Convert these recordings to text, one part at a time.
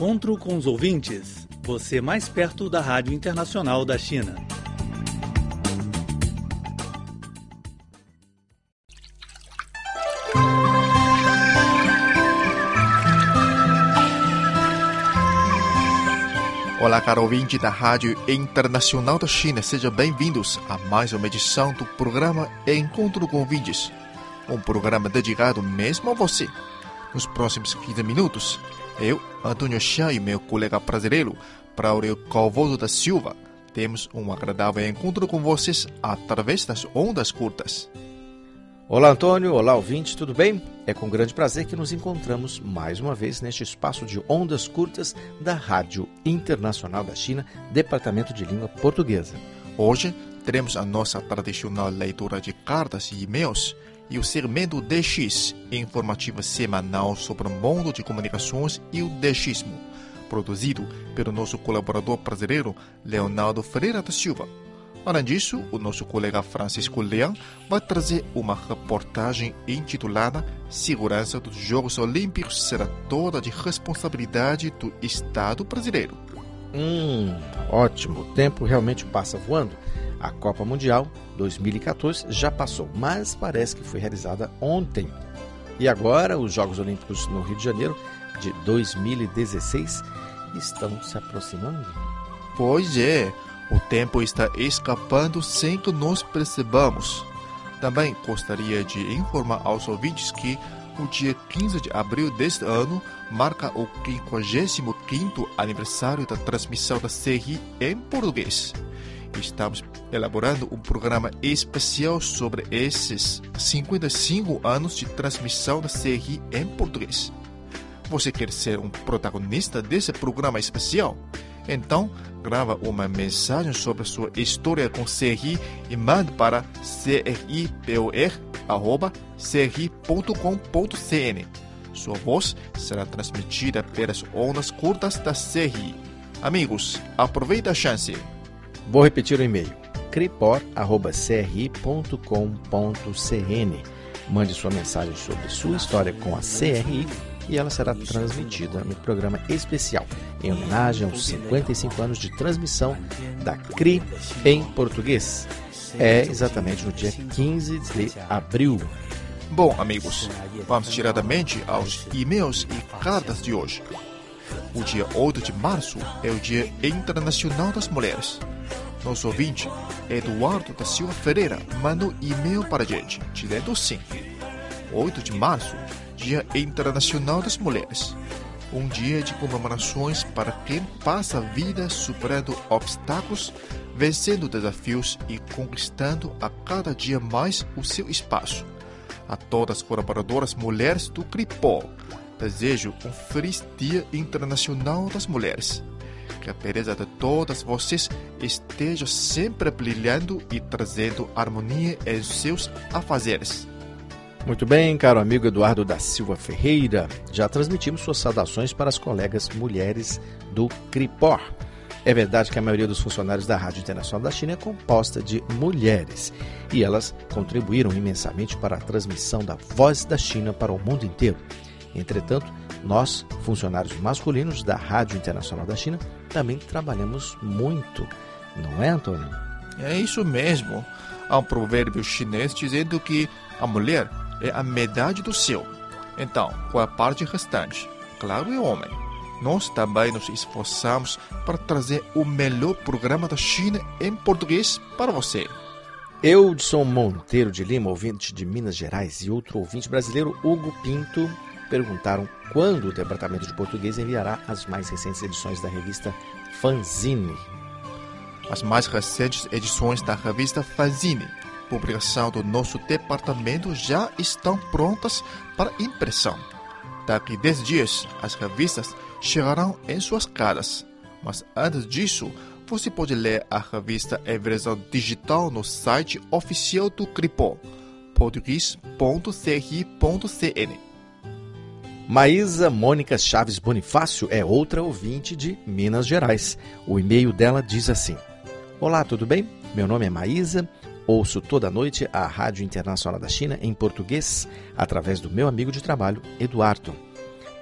Encontro com os ouvintes. Você mais perto da Rádio Internacional da China. Olá, caro ouvinte da Rádio Internacional da China, sejam bem-vindos a mais uma edição do programa Encontro com Ouvintes, um programa dedicado mesmo a você. Nos próximos 15 minutos, eu, Antônio Chá e meu colega brasileiro, Braulio Calvoso da Silva, temos um agradável encontro com vocês através das ondas curtas. Olá, Antônio. Olá, ouvinte, tudo bem? É com grande prazer que nos encontramos mais uma vez neste espaço de ondas curtas da Rádio Internacional da China, Departamento de Língua Portuguesa. Hoje teremos a nossa tradicional leitura de cartas e e-mails e o segmento DX, informativa semanal sobre o mundo de comunicações e o DXismo, produzido pelo nosso colaborador brasileiro Leonardo Ferreira da Silva. Além disso, o nosso colega Francisco Leão vai trazer uma reportagem intitulada Segurança dos Jogos Olímpicos será toda de responsabilidade do Estado brasileiro. Hum, ótimo. O tempo realmente passa voando. A Copa Mundial 2014 já passou, mas parece que foi realizada ontem. E agora os Jogos Olímpicos no Rio de Janeiro de 2016 estão se aproximando. Pois é. O tempo está escapando sem que nós percebamos. Também gostaria de informar aos ouvintes que o dia 15 de abril deste ano marca o 55º aniversário da transmissão da série em português. Estamos elaborando um programa especial sobre esses 55 anos de transmissão da série em português. Você quer ser um protagonista desse programa especial? Então, grava uma mensagem sobre sua história com CRI e mande para cripor.cri.com.cn. Sua voz será transmitida pelas ondas curtas da CRI. Amigos, aproveite a chance. Vou repetir o e-mail: cripor.cri.com.cn. Mande sua mensagem sobre sua história com a CRI e ela será transmitida no programa especial em homenagem aos 55 anos de transmissão da CRI em português. É exatamente no dia 15 de abril. Bom, amigos, vamos diretamente aos e-mails e cartas de hoje. O dia 8 de março é o Dia Internacional das Mulheres. Nosso ouvinte, Eduardo da Silva Ferreira, mandou e-mail para a gente, dizendo sim. 8 de março Dia Internacional das Mulheres. Um dia de comemorações para quem passa a vida superando obstáculos, vencendo desafios e conquistando a cada dia mais o seu espaço. A todas as colaboradoras mulheres do CRIPOL, desejo um feliz Dia Internacional das Mulheres. Que a beleza de todas vocês esteja sempre brilhando e trazendo harmonia em seus afazeres. Muito bem, caro amigo Eduardo da Silva Ferreira, já transmitimos suas saudações para as colegas mulheres do CRIPOR. É verdade que a maioria dos funcionários da Rádio Internacional da China é composta de mulheres e elas contribuíram imensamente para a transmissão da Voz da China para o mundo inteiro. Entretanto, nós, funcionários masculinos da Rádio Internacional da China, também trabalhamos muito, não é, Antônio? É isso mesmo. Há um provérbio chinês dizendo que a mulher é a metade do céu. Então, qual a parte restante? Claro, é o homem. Nós também nos esforçamos para trazer o melhor programa da China em português para você. Eudson Monteiro de Lima, ouvinte de Minas Gerais, e outro ouvinte brasileiro, Hugo Pinto, perguntaram quando o Departamento de Português enviará as mais recentes edições da revista Fanzine. As mais recentes edições da revista Fanzine publicação do nosso departamento já estão prontas para impressão. Daqui 10 dias, as revistas chegarão em suas casas. Mas antes disso, você pode ler a revista em versão digital no site oficial do CRIPO, português.cri.cn. Maísa Mônica Chaves Bonifácio é outra ouvinte de Minas Gerais. O e-mail dela diz assim: Olá, tudo bem? Meu nome é Maísa Ouço toda noite a Rádio Internacional da China em português através do meu amigo de trabalho, Eduardo.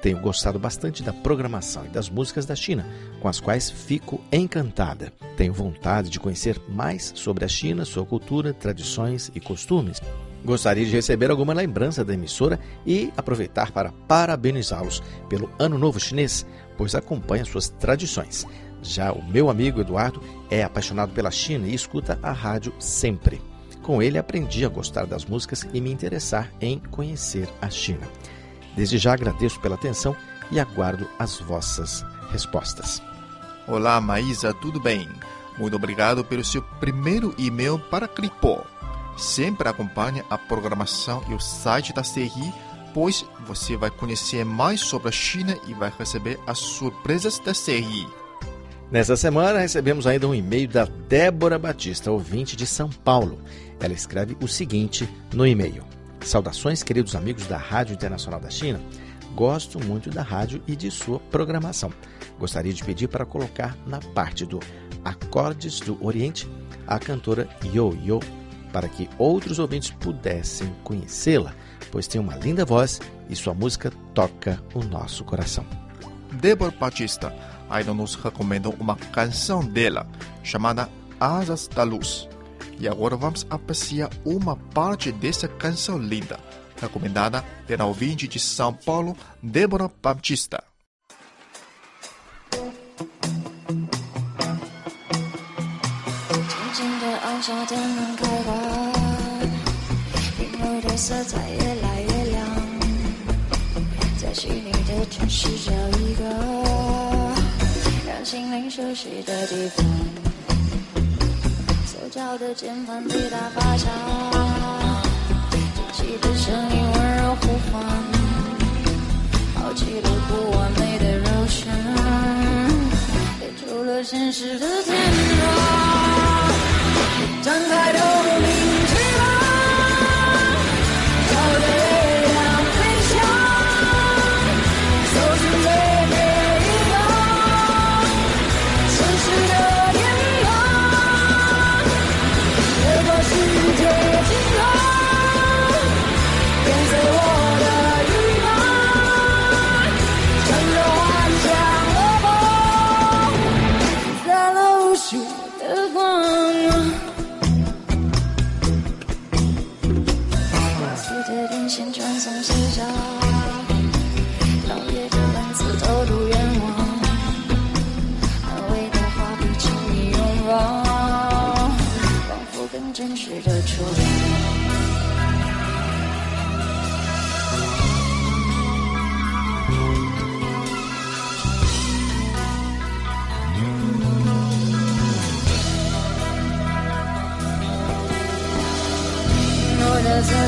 Tenho gostado bastante da programação e das músicas da China, com as quais fico encantada. Tenho vontade de conhecer mais sobre a China, sua cultura, tradições e costumes. Gostaria de receber alguma lembrança da emissora e aproveitar para parabenizá-los pelo Ano Novo Chinês, pois acompanha suas tradições. Já o meu amigo Eduardo é apaixonado pela China e escuta a rádio sempre. Com ele aprendi a gostar das músicas e me interessar em conhecer a China. Desde já agradeço pela atenção e aguardo as vossas respostas. Olá, Maísa, tudo bem? Muito obrigado pelo seu primeiro e-mail para Clipó. Sempre acompanhe a programação e o site da CRI, pois você vai conhecer mais sobre a China e vai receber as surpresas da CRI. Nessa semana recebemos ainda um e-mail da Débora Batista, ouvinte de São Paulo. Ela escreve o seguinte no e-mail: Saudações, queridos amigos da Rádio Internacional da China. Gosto muito da rádio e de sua programação. Gostaria de pedir para colocar na parte do Acordes do Oriente a cantora Yo Yo, para que outros ouvintes pudessem conhecê-la, pois tem uma linda voz e sua música toca o nosso coração. Débora Batista ainda nos recomendam uma canção dela, chamada Asas da Luz. E agora vamos apreciar uma parte dessa canção linda, recomendada pela ouvinte de São Paulo, Débora Batista. Música 心灵休息的地方， 敲的键盘被他发响，机器的声音温柔呼唤，抛弃了不完美的肉身，跌出了现实的天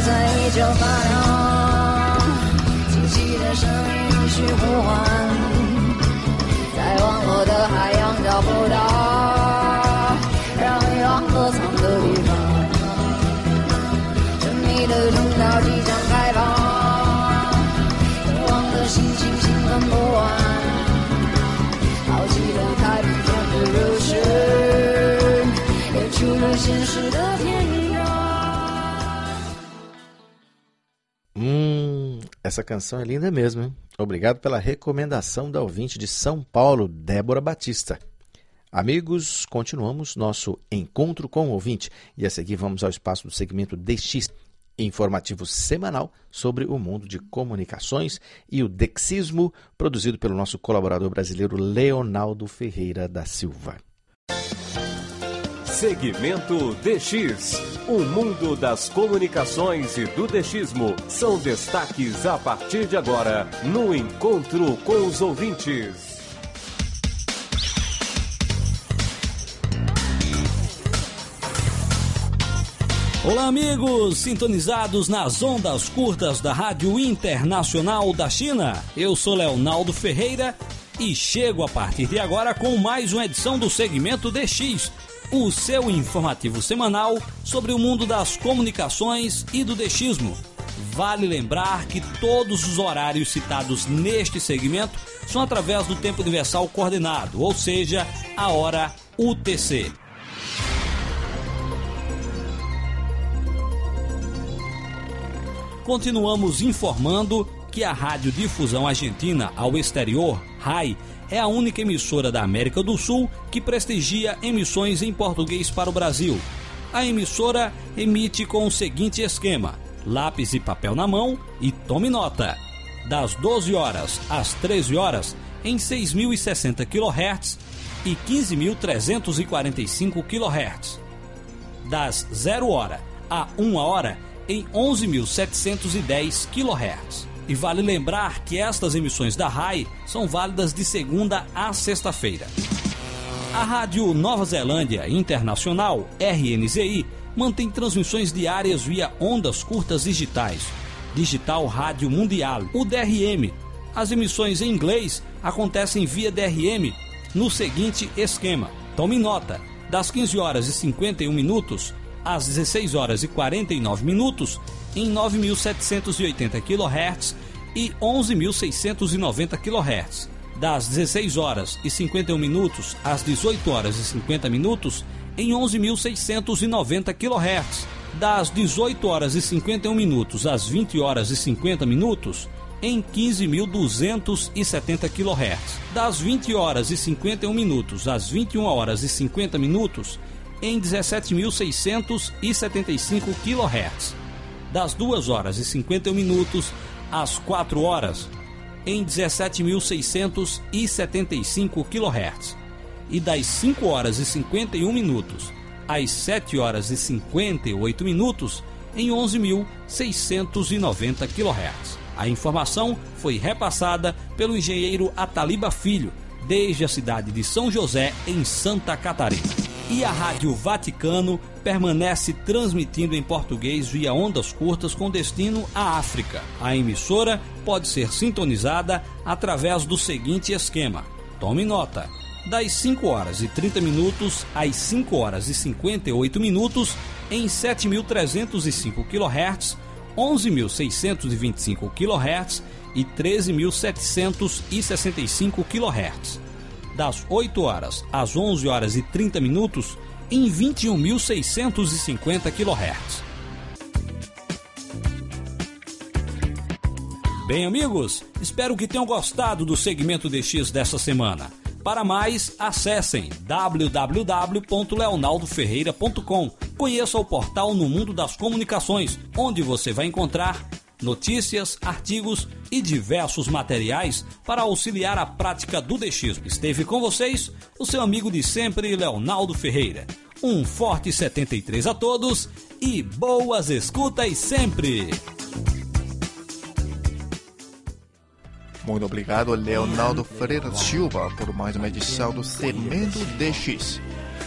色彩依旧发亮，机器的声音继续呼唤，在网络的海洋找不到让欲望躲藏的地方，神秘的通道即将开放，渴望的心情兴奋不完，好奇的太平间的热血，也出了现实的 Essa canção é linda mesmo, hein? Obrigado pela recomendação da ouvinte de São Paulo, Débora Batista. Amigos, continuamos nosso encontro com o ouvinte e a seguir vamos ao espaço do segmento DX, informativo semanal sobre o mundo de comunicações e o dexismo, produzido pelo nosso colaborador brasileiro Leonardo Ferreira da Silva. Segmento DX. O mundo das comunicações e do DXismo são destaques a partir de agora no Encontro com os Ouvintes. Olá, amigos, sintonizados nas ondas curtas da Rádio Internacional da China. Eu sou Leonardo Ferreira e chego a partir de agora com mais uma edição do segmento DX o seu informativo semanal sobre o mundo das comunicações e do dechismo. Vale lembrar que todos os horários citados neste segmento são através do tempo universal coordenado, ou seja, a hora UTC. Continuamos informando que a radiodifusão argentina ao exterior, RAI, é a única emissora da América do Sul que prestigia emissões em português para o Brasil. A emissora emite com o seguinte esquema: lápis e papel na mão e tome nota. Das 12 horas às 13 horas, em 6.060 kHz e 15.345 kHz. Das 0 hora a 1 hora, em 11.710 kHz. E vale lembrar que estas emissões da RAI são válidas de segunda a sexta-feira. A Rádio Nova Zelândia Internacional, RNZI, mantém transmissões diárias via ondas curtas digitais, Digital Rádio Mundial, o DRM. As emissões em inglês acontecem via DRM no seguinte esquema. Tome nota: das 15 horas e 51 minutos às 16 horas e 49 minutos em 9.780 kHz e 11.690 kHz. Das 16 horas e 51 minutos às 18 horas e 50 minutos em 11.690 kHz. Das 18 horas e 51 minutos às 20 horas e 50 minutos em 15.270 kHz. Das 20 horas e 51 minutos às 21 horas e 50 minutos em 17.675 kHz. Das 2 horas e 51 minutos às 4 horas, em 17.675 kHz. E das 5 horas e 51 minutos às 7 horas e 58 minutos, em 11.690 kHz. A informação foi repassada pelo engenheiro Ataliba Filho, desde a cidade de São José, em Santa Catarina. E a Rádio Vaticano permanece transmitindo em português via ondas curtas com destino à África. A emissora pode ser sintonizada através do seguinte esquema. Tome nota: das 5 horas e 30 minutos às 5 horas e 58 minutos em 7.305 kHz, 11.625 kHz e 13.765 kHz das 8 horas às 11 horas e 30 minutos em 21.650 kHz. Bem, amigos, espero que tenham gostado do segmento DX dessa semana. Para mais, acessem www.leonaldoferreira.com. Conheça o portal No Mundo das Comunicações, onde você vai encontrar notícias, artigos e diversos materiais para auxiliar a prática do dechismo. Esteve com vocês o seu amigo de sempre, Leonardo Ferreira. Um forte 73 a todos e boas escutas sempre! Muito obrigado, Leonardo Ferreira Silva, por mais uma edição do Segmento DX.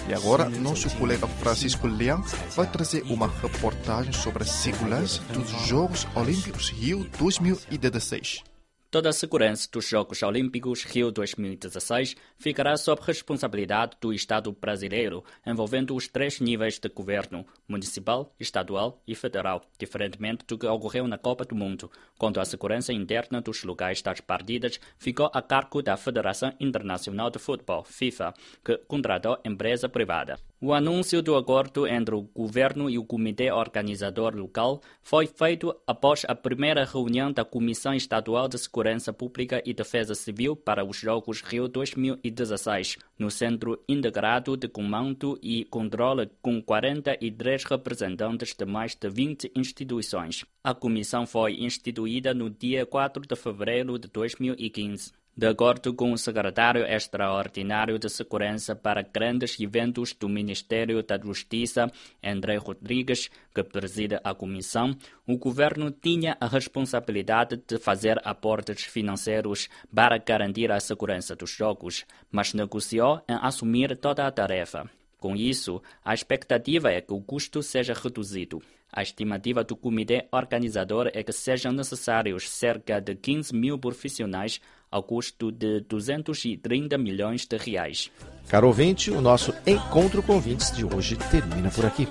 E agora, nosso colega Francisco Leão vai trazer uma reportagem sobre a segurança dos Jogos Olímpicos Rio 2016. Toda a segurança dos Jogos Olímpicos Rio 2016 ficará sob responsabilidade do Estado brasileiro, envolvendo os três níveis de governo, municipal, estadual e federal, diferentemente do que ocorreu na Copa do Mundo, quando a segurança interna dos lugares das partidas ficou a cargo da Federação Internacional de Futebol, FIFA, que contratou empresa privada. O anúncio do acordo entre o governo e o comitê organizador local foi feito após a primeira reunião da Comissão Estadual de Segurança Pública e Defesa Civil para os Jogos Rio 2016, no Centro Integrado de Comando e Controle, com 43 representantes de mais de 20 instituições. A comissão foi instituída no dia 4 de fevereiro de 2015. De acordo com o secretário extraordinário de Segurança para Grandes Eventos do Ministério da Justiça, André Rodrigues, que preside a comissão, o governo tinha a responsabilidade de fazer aportes financeiros para garantir a segurança dos jogos, mas negociou em assumir toda a tarefa. Com isso, a expectativa é que o custo seja reduzido. A estimativa do comitê organizador é que sejam necessários cerca de 15 mil profissionais ao custo de 230 milhões de reais. Caro ouvinte, o nosso encontro com ouvintes de hoje termina por aqui.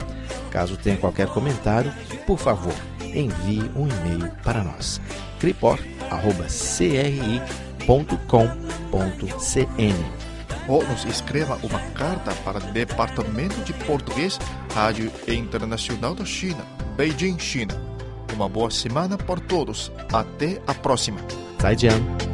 Caso tenha qualquer comentário, por favor, envie um e-mail para nós. cripor.cri.com.cn ou nos escreva uma carta para o Departamento de Português, Rádio Internacional da China, Beijing, China Uma boa semana por todos. Até a próxima. 再见。